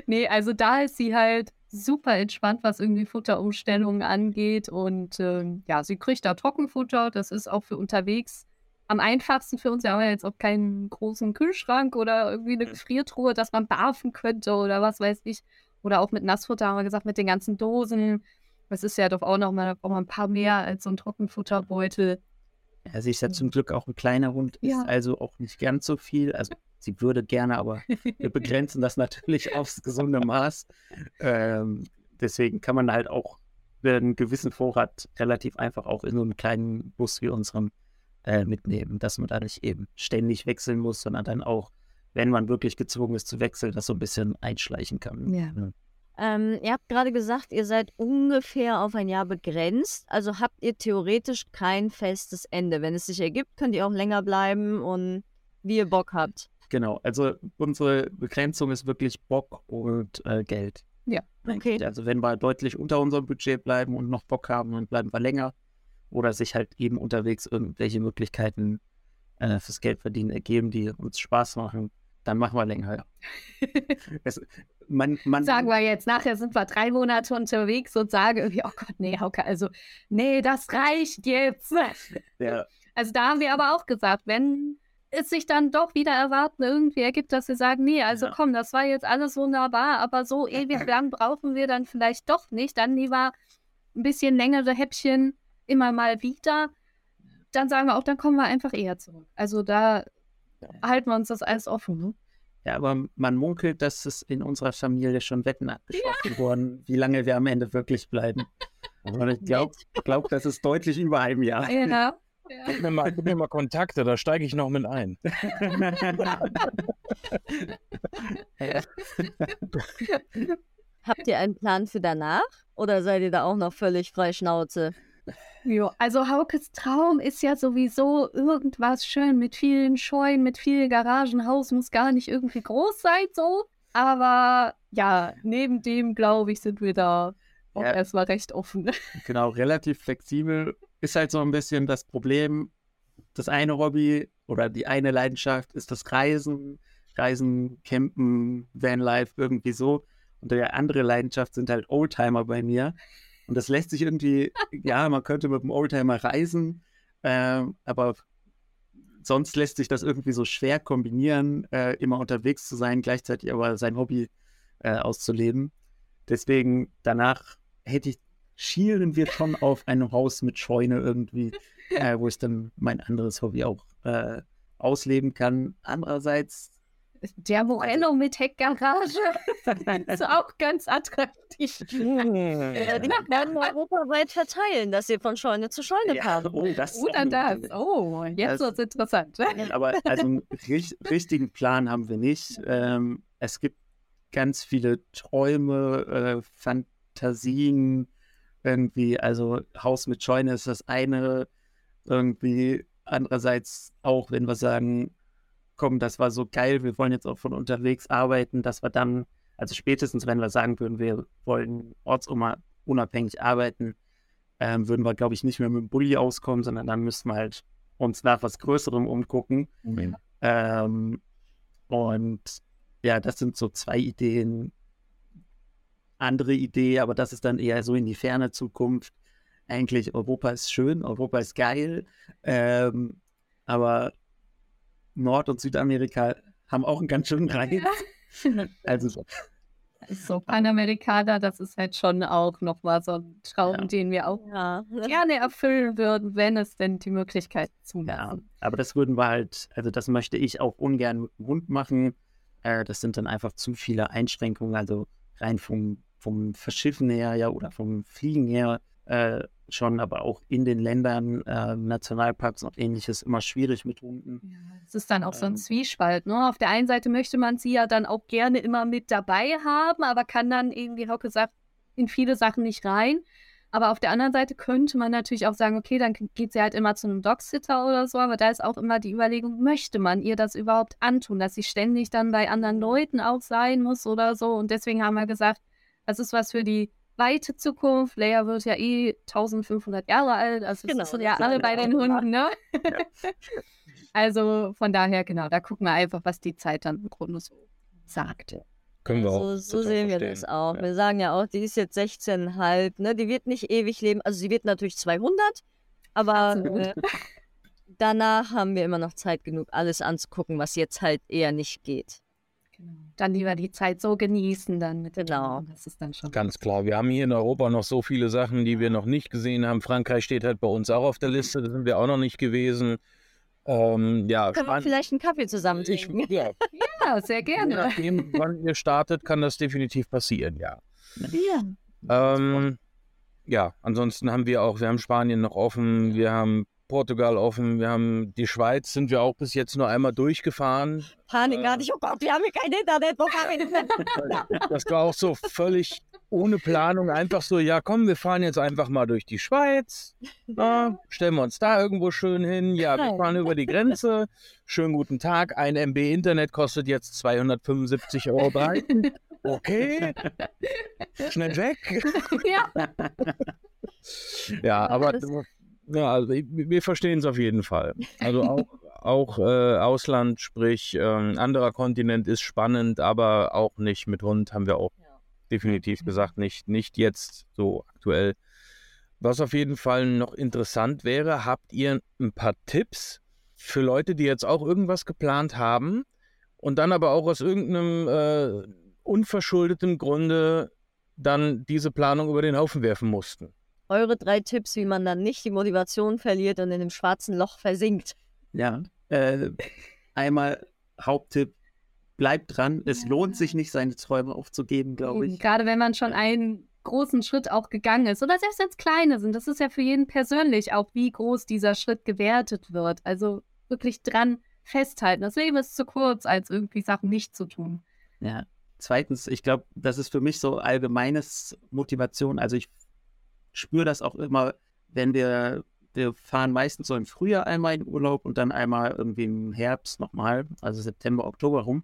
Nee, also da ist sie halt super entspannt, was irgendwie Futterumstellungen angeht. Und ähm, ja, sie kriegt da Trockenfutter. Das ist auch für unterwegs am einfachsten für uns. Wir haben ja jetzt auch keinen großen Kühlschrank oder irgendwie eine Gefriertruhe, dass man barfen könnte oder was weiß ich. Oder auch mit Nassfutter haben wir gesagt, mit den ganzen Dosen. Das ist ja doch auch noch mal, da braucht man ein paar mehr als so ein Trockenfutterbeutel. Ja, sie ist ja zum Glück auch ein kleiner Hund, Ja. ist also auch nicht ganz so viel. Also sie würde gerne, aber wir begrenzen das natürlich aufs gesunde Maß. Ähm, deswegen kann man halt auch einen gewissen Vorrat relativ einfach auch in so einem kleinen Bus wie unserem äh, mitnehmen, dass man da nicht eben ständig wechseln muss, sondern dann auch, wenn man wirklich gezwungen ist zu wechseln, das so ein bisschen einschleichen kann. Ja. ähm, ihr habt gerade gesagt, ihr seid ungefähr auf ein Jahr begrenzt. Also habt ihr theoretisch kein festes Ende. Wenn es sich ergibt, könnt ihr auch länger bleiben und wie ihr Bock habt. Genau, also unsere Begrenzung ist wirklich Bock und äh, Geld. Ja, okay. Also wenn wir deutlich unter unserem Budget bleiben und noch Bock haben, dann bleiben wir länger. Oder sich halt eben unterwegs irgendwelche Möglichkeiten äh, fürs Geldverdienen ergeben, die uns Spaß machen, dann machen wir länger. Es, man, man, Sagen wir jetzt, nachher sind wir drei Monate unterwegs und sagen irgendwie, oh Gott, nee, Hauke, also, nee, das reicht jetzt. Ja, Also da haben wir aber auch gesagt, wenn es sich dann doch wieder erwarten irgendwie ergibt, dass wir sagen, nee, also Ja. komm, das war jetzt alles wunderbar, aber so ewig lang brauchen wir dann vielleicht doch nicht. Dann lieber ein bisschen längere Häppchen immer mal wieder. Dann sagen wir auch, dann kommen wir einfach eher zurück. Also da halten wir uns das alles offen. Ne? ja, aber man munkelt, dass es in unserer Familie schon Wetten abgeschlossen wurden, wie lange wir am Ende wirklich bleiben. Und ich glaube, glaub, das ist deutlich über einem Jahr. Ja. Gib mir, mal, gib mir mal Kontakte, da steige ich noch mit ein. Ja. Habt ihr einen Plan für danach? Oder seid ihr da auch noch völlig frei Schnauze? Ja, also Haukes Traum ist ja sowieso irgendwas schön mit vielen Scheunen, mit viel Garagenhaus, muss gar nicht irgendwie groß sein so. Aber ja, neben dem, glaube ich, sind wir da auch Ja. erstmal recht offen. Genau, relativ flexibel. Ist halt so ein bisschen das Problem. Das eine Hobby oder die eine Leidenschaft ist das Reisen. Reisen, Campen, Vanlife, irgendwie so. Und die andere Leidenschaft sind halt Oldtimer bei mir. Und das lässt sich irgendwie, ja, man könnte mit dem Oldtimer reisen, ähm, aber sonst lässt sich das irgendwie so schwer kombinieren, äh, immer unterwegs zu sein, gleichzeitig aber sein Hobby äh, auszuleben. Deswegen danach hätte ich, schielen wir schon auf ein Haus mit Scheune irgendwie, äh, wo ich dann mein anderes Hobby auch äh, ausleben kann. Andererseits, Der Morello mit Heckgarage ist auch ganz attraktiv. Äh, die werden europaweit verteilen, dass ihr von Scheune zu Scheune ja, kam. oh, das Oder das. Oh, jetzt Das- wird's interessant. Aber also einen rich- richtigen Plan haben wir nicht. Ähm, es gibt ganz viele Träume, äh, Fantasien, irgendwie, also Haus mit Scheune ist das eine, irgendwie andererseits auch, wenn wir sagen, komm, das war so geil, wir wollen jetzt auch von unterwegs arbeiten, dass wir dann, also spätestens, wenn wir sagen würden, wir wollen ortsunabhängig arbeiten, ähm, würden wir, glaube ich, nicht mehr mit dem Bulli auskommen, sondern dann müssten wir halt uns nach was Größerem umgucken. Ähm, und ja, das sind so zwei Ideen. Andere Idee, aber das ist dann eher so in die ferne Zukunft, eigentlich Europa ist schön, Europa ist geil, ähm, aber Nord- und Südamerika haben auch einen ganz schönen Reiz. Also so. So Panamerikaner, das ist halt schon auch nochmal so ein Traum, Ja. den wir auch Ja. gerne erfüllen würden, wenn es denn die Möglichkeit Ja, zulassen. aber das würden wir halt, also das möchte ich auch ungern mit dem Hund machen. Äh, das sind dann einfach zu viele Einschränkungen, also rein vom, vom Verschiffen her, ja, oder vom Fliegen her äh, schon, aber auch in den Ländern, äh, Nationalparks und ähnliches immer schwierig mit Hunden. Ja, Es ist dann auch so ein Ähm. Zwiespalt. Ne? Auf der einen Seite möchte man sie ja dann auch gerne immer mit dabei haben, aber kann dann eben, wie Hauke sagt, in viele Sachen nicht rein. Aber auf der anderen Seite könnte man natürlich auch sagen, okay, dann geht sie halt immer zu einem Dogsitter oder so, aber da ist auch immer die Überlegung, möchte man ihr das überhaupt antun, dass sie ständig dann bei anderen Leuten auch sein muss oder so. Und deswegen haben wir gesagt, das ist was für die weite Zukunft. Leia wird ja eh 1500 Jahre alt, also Genau, das sind ja alle ist bei ja den Hunden, ne? Also von daher, genau, da gucken wir einfach, was die Zeit dann im Grunde so sagt. Können wir auch. So, sehen wir verstehen. das auch. Ja. Wir sagen ja auch, die ist jetzt 16,5, ne? Die wird nicht ewig leben. Also sie wird natürlich 200, aber äh, danach haben wir immer noch Zeit genug, alles anzugucken, was jetzt halt eher nicht geht. Genau. Dann lieber die Zeit so genießen, dann mit den Genau. Das ist dann schon Ganz klar. Wir haben hier in Europa noch so viele Sachen, die wir noch nicht gesehen haben. Frankreich steht halt bei uns auch auf der Liste, da sind wir auch noch nicht gewesen. Ähm, ja, Können wir vielleicht einen Kaffee zusammen ich, trinken? ja, Ja, sehr je gerne. nachdem, wann ihr startet, kann das definitiv passieren, ja. Ja. Ähm, ja, ansonsten haben wir auch, wir haben Spanien noch offen, wir haben Portugal offen, wir haben die Schweiz, sind wir auch bis jetzt nur einmal durchgefahren. Panik Äh. gar nicht. Oh Gott, wir haben hier kein Internet. Wo fahren wir? Das war auch so völlig ohne Planung, einfach so, ja komm, wir fahren jetzt einfach mal durch die Schweiz, na, stellen wir uns da irgendwo schön hin, ja, wir fahren über die Grenze, schönen guten Tag, ein MB Internet kostet jetzt 275 Euro. Okay, schnell weg. ja. Ja, aber das- ja, also wir verstehen es auf jeden Fall. Also auch, auch äh, Ausland, sprich ähm, anderer Kontinent ist spannend, aber auch nicht mit Hund, haben wir auch definitiv gesagt, nicht, nicht jetzt so aktuell. Was auf jeden Fall noch interessant wäre, habt ihr ein paar Tipps für Leute, die jetzt auch irgendwas geplant haben und dann aber auch aus irgendeinem äh, unverschuldeten Grunde dann diese Planung über den Haufen werfen mussten? Eure drei Tipps, wie man dann nicht die Motivation verliert und in dem schwarzen Loch versinkt. Ja, äh, einmal Haupttipp, bleibt dran. Es Ja. lohnt sich nicht, seine Träume aufzugeben, glaube ich. Gerade wenn man schon einen großen Schritt auch gegangen ist. Oder selbst wenn es kleine sind. Das ist ja für jeden persönlich auch, wie groß dieser Schritt gewertet wird. Also wirklich dran festhalten. Das Leben ist zu kurz, als irgendwie Sachen nicht zu tun. Ja. Zweitens, ich glaube, das ist für mich so allgemeines Motivation. Also ich spüre das auch immer, wenn wir, wir fahren meistens so im Frühjahr einmal in Urlaub und dann einmal irgendwie im Herbst nochmal, also September, Oktober rum.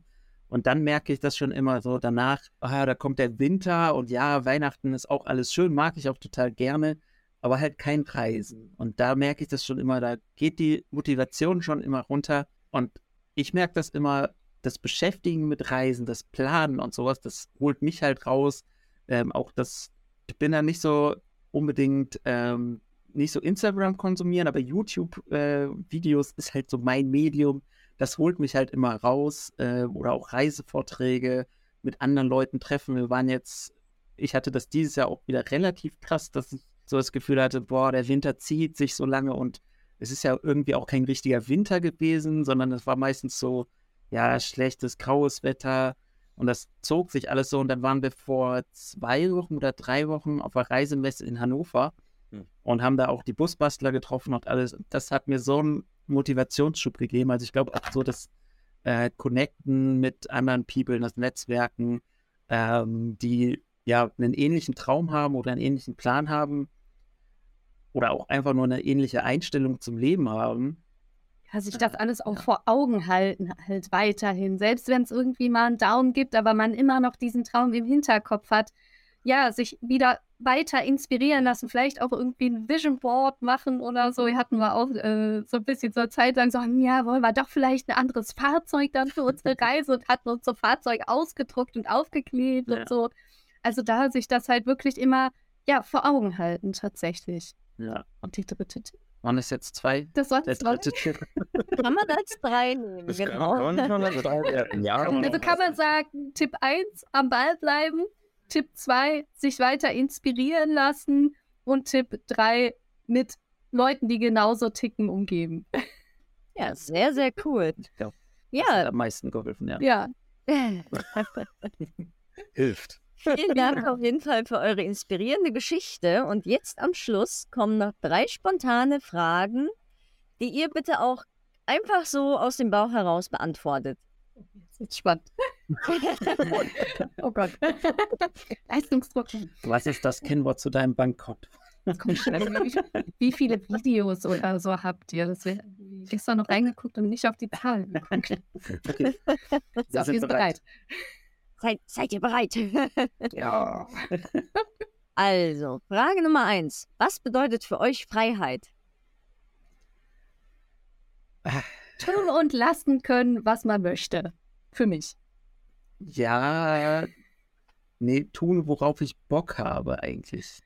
Und dann merke ich das schon immer so danach, ah, da kommt der Winter und ja, Weihnachten ist auch alles schön, mag ich auch total gerne, aber halt kein Reisen. Und da merke ich das schon immer, da geht die Motivation schon immer runter. Und ich merke das immer, das Beschäftigen mit Reisen, das Planen und sowas, das holt mich halt raus. Ähm, auch das, ich bin da nicht so unbedingt, ähm, nicht so Instagram konsumieren, aber YouTube-Videos ist halt so mein Medium. Das holt mich halt immer raus. Äh, oder auch Reisevorträge mit anderen Leuten treffen. Wir waren jetzt, ich hatte das dieses Jahr auch wieder relativ krass, dass ich so das Gefühl hatte, boah, der Winter zieht sich so lange und es ist ja irgendwie auch kein richtiger Winter gewesen, sondern es war meistens so, ja, schlechtes, graues Wetter. Und das zog sich alles so. Und dann waren wir vor zwei Wochen oder drei Wochen auf einer Reisemesse in Hannover Hm. und haben da auch die Busbastler getroffen und alles. Das hat mir so einen Motivationsschub gegeben. Also ich glaube auch so das äh, Connecten mit anderen People, das Netzwerken, ähm, die ja einen ähnlichen Traum haben oder einen ähnlichen Plan haben oder auch einfach nur eine ähnliche Einstellung zum Leben haben. Sich das alles auch Ja. vor Augen halten, halt weiterhin. Selbst wenn es irgendwie mal einen Down gibt, aber man immer noch diesen Traum im Hinterkopf hat. Ja, sich wieder weiter inspirieren lassen, vielleicht auch irgendwie ein Vision Board machen oder so. Hier hatten wir auch äh, so ein bisschen zur Zeit lang so, ja, wollen wir doch vielleicht ein anderes Fahrzeug dann für unsere Reise und hatten unser Fahrzeug ausgedruckt und aufgeklebt Ja. und so. Also da sich das halt wirklich immer, ja, vor Augen halten tatsächlich. Ja. Und die dritte Tipp? Waren das jetzt zwei? Das war Der zwei. dritte Tipp. Kann man als drei nehmen, Das genau. kann, kann schon als drei werden. Ja, Also kann man sagen, Tipp 1, am Ball bleiben. Tipp 2, sich weiter inspirieren lassen. Und Tipp 3, mit Leuten, die genauso ticken, umgeben. Ja, sehr, sehr cool. Hat Ja, am meisten geholfen, ja. Ja, hilft. Vielen Dank auf jeden Fall für eure inspirierende Geschichte. Und jetzt am Schluss kommen noch drei spontane Fragen, die ihr bitte auch einfach so aus dem Bauch heraus beantwortet. das ist spannend. oh Gott. Leistungsdruck. Was ist das Kennwort zu deinem Bankkonto? Schnell. Wie viele Videos oder so habt ihr? Das wär, gestern noch reingeguckt und nicht auf die Zahlen geguckt. Okay. So, wir sind sind bereit. Seid, seid ihr bereit? Ja. Also, Frage Nummer eins. Was bedeutet für euch Freiheit? Tun und lassen können, was man möchte. Für mich. Ja. Nee, tun, worauf ich Bock habe, eigentlich.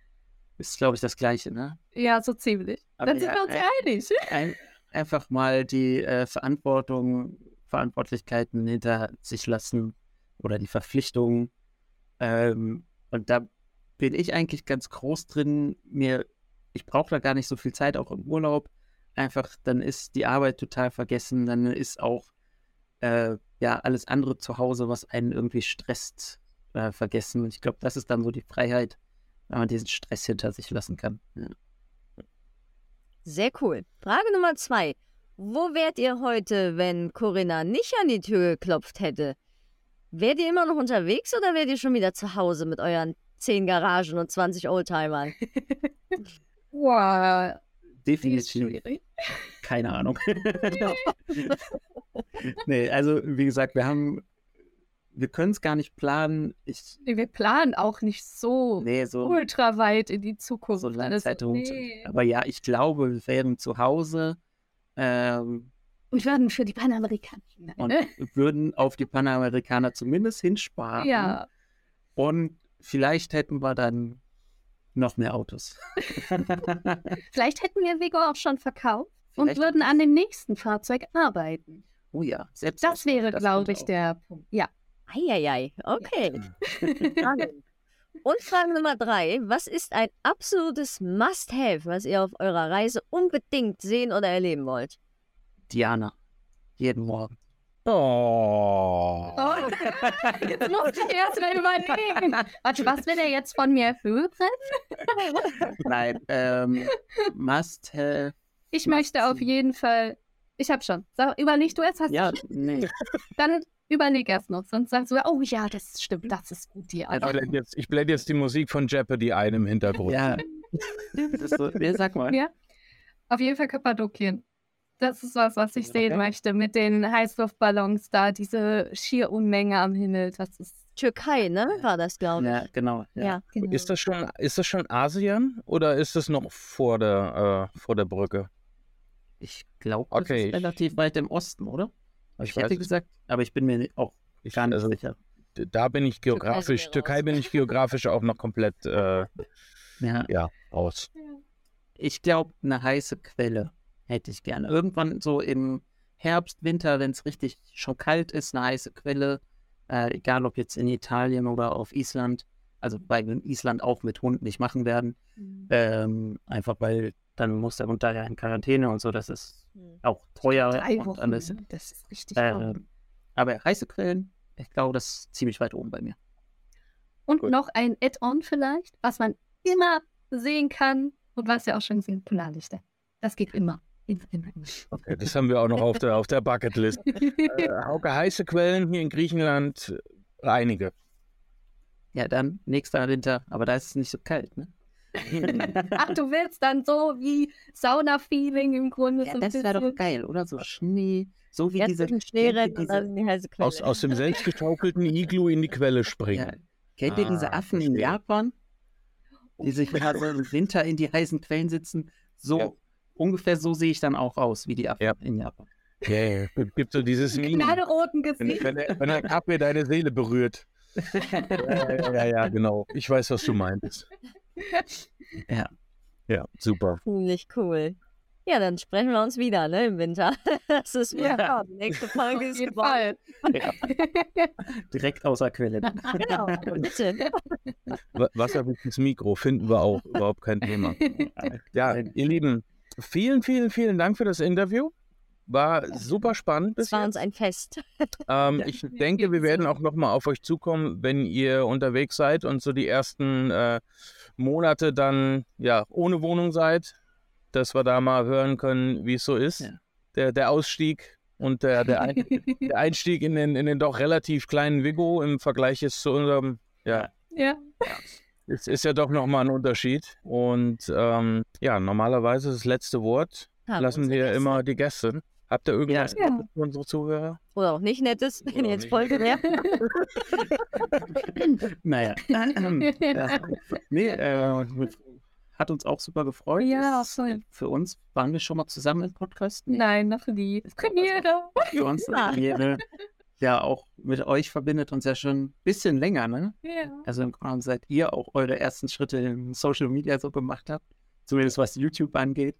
Ist, glaube ich, das Gleiche, ne? Ja, so ziemlich. Aber Dann sind ja, wir uns äh, einig. Ein, einfach mal die äh, Verantwortung, Verantwortlichkeiten hinter sich lassen oder die Verpflichtungen. Ähm, und da bin ich eigentlich ganz groß drin. Mir, ich brauche da gar nicht so viel Zeit, auch im Urlaub. Einfach, dann ist die Arbeit total vergessen, dann ist auch äh, ja alles andere zu Hause, was einen irgendwie stresst, äh, vergessen. Und ich glaube, das ist dann so die Freiheit, wenn man diesen Stress hinter sich lassen kann. Ja. Sehr cool. Frage Nummer zwei. Wo wärt ihr heute, wenn Corinna nicht an die Tür geklopft hätte? Wärt ihr immer noch unterwegs oder wärt ihr schon wieder zu Hause mit euren 10 Garagen und 20 Oldtimern? Wow. Definitiv. Keine Ahnung. nee, also wie gesagt, wir haben, wir können es gar nicht planen. Ich, Nee, Wir planen auch nicht so nee, so, ultra weit in die Zukunft. so Also, Langzeitung. nee. Aber ja, ich glaube, wir wären zu Hause ähm, Und werden für die Panamerikanischen. und Ne? würden auf die Panamerikaner zumindest hinsparen. Ja. Und vielleicht hätten wir dann noch mehr Autos. Vielleicht hätten wir Vigo auch schon verkauft und Vielleicht- würden an dem nächsten Fahrzeug arbeiten. oh ja, selbst Das wäre, glaube ich, auch. der Punkt. Ja. Eieiei, okay. Spannend. Und Frage Nummer drei. Was ist ein absolutes Must-Have, was ihr auf eurer Reise unbedingt sehen oder erleben wollt? Diana. Jeden Morgen. Oh. Oh, jetzt muss ich erst mal überlegen. Warte, was will er jetzt von mir hören? Nein, ähm, must have. Ich Must möchte auf jeden Fall. Ich habe schon. Sag, überleg du erst, hast Ja, du nee. Dann überleg erst noch. Sonst sagst du, oh ja, das stimmt, das ist gut, die Ich Antwort. blende jetzt, ich blende jetzt die Musik von Jeopardy ein im Hintergrund. Ja. Das ist so, ja, sag mal. Ja. Auf jeden Fall Kappadokien. Das ist was, was ich sehen Okay. möchte mit den Heißluftballons da, diese schier Unmenge am Himmel. Das ist Türkei, ne? War das, glaube ich. Ja, genau. Ja. Ja. genau. Ist das schon, ist das schon Asien oder ist das noch vor der, äh, vor der Brücke? Ich glaube, Okay, das ist ich- relativ weit im Osten, oder? Ich Ich, hätte weiß es gesagt, aber ich bin mir auch Ich- gar nicht also- sicher. Da bin ich geografisch, raus. Türkei bin ich geografisch auch noch komplett äh, Ja. ja, raus. Ich glaube, eine heiße Quelle hätte ich gerne. Irgendwann so im Herbst, Winter, wenn es richtig schon kalt ist, eine heiße Quelle. Äh, egal ob jetzt in Italien oder auf Island. Also in Island auch mit Hunden nicht machen werden. Mhm. Ähm, einfach weil dann muss der Hund da ja in Quarantäne und so. Das ist Hm. auch teuer Drei und Wochen. alles. ne? Das ist richtig. Äh, aber heiße Quellen, ich glaube, das ist ziemlich weit oben bei mir. Und gut. noch ein Add-on vielleicht, was man immer sehen kann und was ja auch schon sehen, Polarlichter. Das geht immer. Okay, das haben wir auch noch auf der, auf der Bucketlist. Äh, Hauke, heiße Quellen hier in Griechenland, äh, einige. Ja, dann nächster Winter, aber da ist es nicht so kalt, ne? Ach, du willst dann so wie Sauna-Feeling im Grunde. ja, so ein das wäre doch geil, oder? So Schnee, so wie Jetzt diese, Schneerennen in die heiße Quelle. Aus, aus dem selbstgeschaukelten Iglu in die Quelle ja, springen. kennt ihr diese Ah, Affen in verstehe. Japan, die sich gerade im Winter in die heißen Quellen sitzen? So Ja. Ungefähr so sehe ich dann auch aus wie die Affen Ja. in Japan. Ja, ja, ja. gibt so dieses Meme. Knallroten Wenn, Gesicht. wenn, der- wenn der Kaffee deine Seele berührt. Ja, ja, ja, ja, genau. Ich weiß, was du meintest. Ja. Ja, super. Ziemlich cool. Ja, dann sprechen wir uns wieder, ne, im Winter. Das ist Ja. ja. Die nächste Folge ist. Fall. Direkt außer Quelle. Genau, bitte. Wa- Wasser bis ins Mikro finden wir auch. Überhaupt kein Thema. Ja, ihr Lieben, vielen, vielen, vielen Dank für das Interview. War super spannend. Es war jetzt. uns ein Fest. Ähm, Ja. ich denke, wir werden auch nochmal auf euch zukommen, wenn ihr unterwegs seid und so die ersten äh, Monate dann ja ohne Wohnung seid, dass wir da mal hören können, wie es so ist. Ja. Der, der Ausstieg und der, der, Ein der Einstieg in den, in den doch relativ kleinen Vigo im Vergleich jetzt zu unserem, ja, Ja. Es ist ja doch nochmal ein Unterschied. Und ähm, ja, normalerweise das letzte Wort Haben lassen wir Gäste. immer die Gäste. Habt ihr irgendwas Ja. für unsere Zuhörer? Oder auch nicht nettes, wenn ihr jetzt Folge wäre. Naja. ja. Nee, äh, hat uns auch super gefreut. Ja, Es- voll. Für uns waren wir schon mal zusammen im Podcast. Nein, noch nie. Premiere. Für uns eine Premiere. Ja, auch mit euch verbindet uns ja schon ein bisschen länger, ne? Ja. Also im Grunde seid ihr auch eure ersten Schritte in Social Media so gemacht habt. Zumindest was YouTube angeht.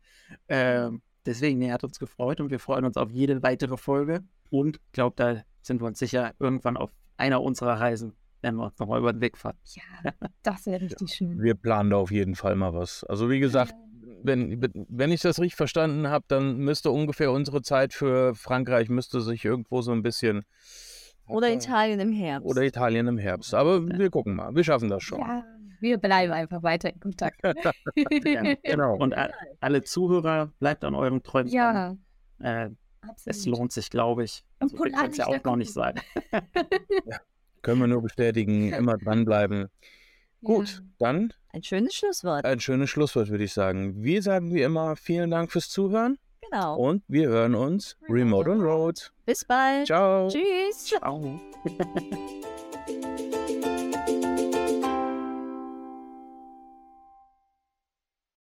Ähm, deswegen, nee, hat uns gefreut und wir freuen uns auf jede weitere Folge. Und ich glaube, da sind wir uns sicher, irgendwann auf einer unserer Reisen werden wir uns nochmal über den Weg fahren. Ja, das wäre richtig schön. Wir planen da auf jeden Fall mal was. Also wie gesagt, wenn, wenn ich das richtig verstanden habe, dann müsste ungefähr unsere Zeit für Frankreich müsste sich irgendwo so ein bisschen Oder Italien im Herbst. oder Italien im Herbst. Aber wir gucken mal. Wir schaffen das schon. Ja, wir bleiben einfach weiter in Kontakt. Ja, Genau. Und a- alle Zuhörer, bleibt an euren Träumen ja, Äh, es lohnt sich, glaube ich. Und So kann es ja auch noch nicht sein. Können wir nur bestätigen, immer dranbleiben. Gut, dann Ein schönes Schlusswort. ein schönes Schlusswort, würde ich sagen. Wir sagen wie immer vielen Dank fürs Zuhören Genau. und wir hören uns remote on road. Bis bald. Ciao. Tschüss. Ciao.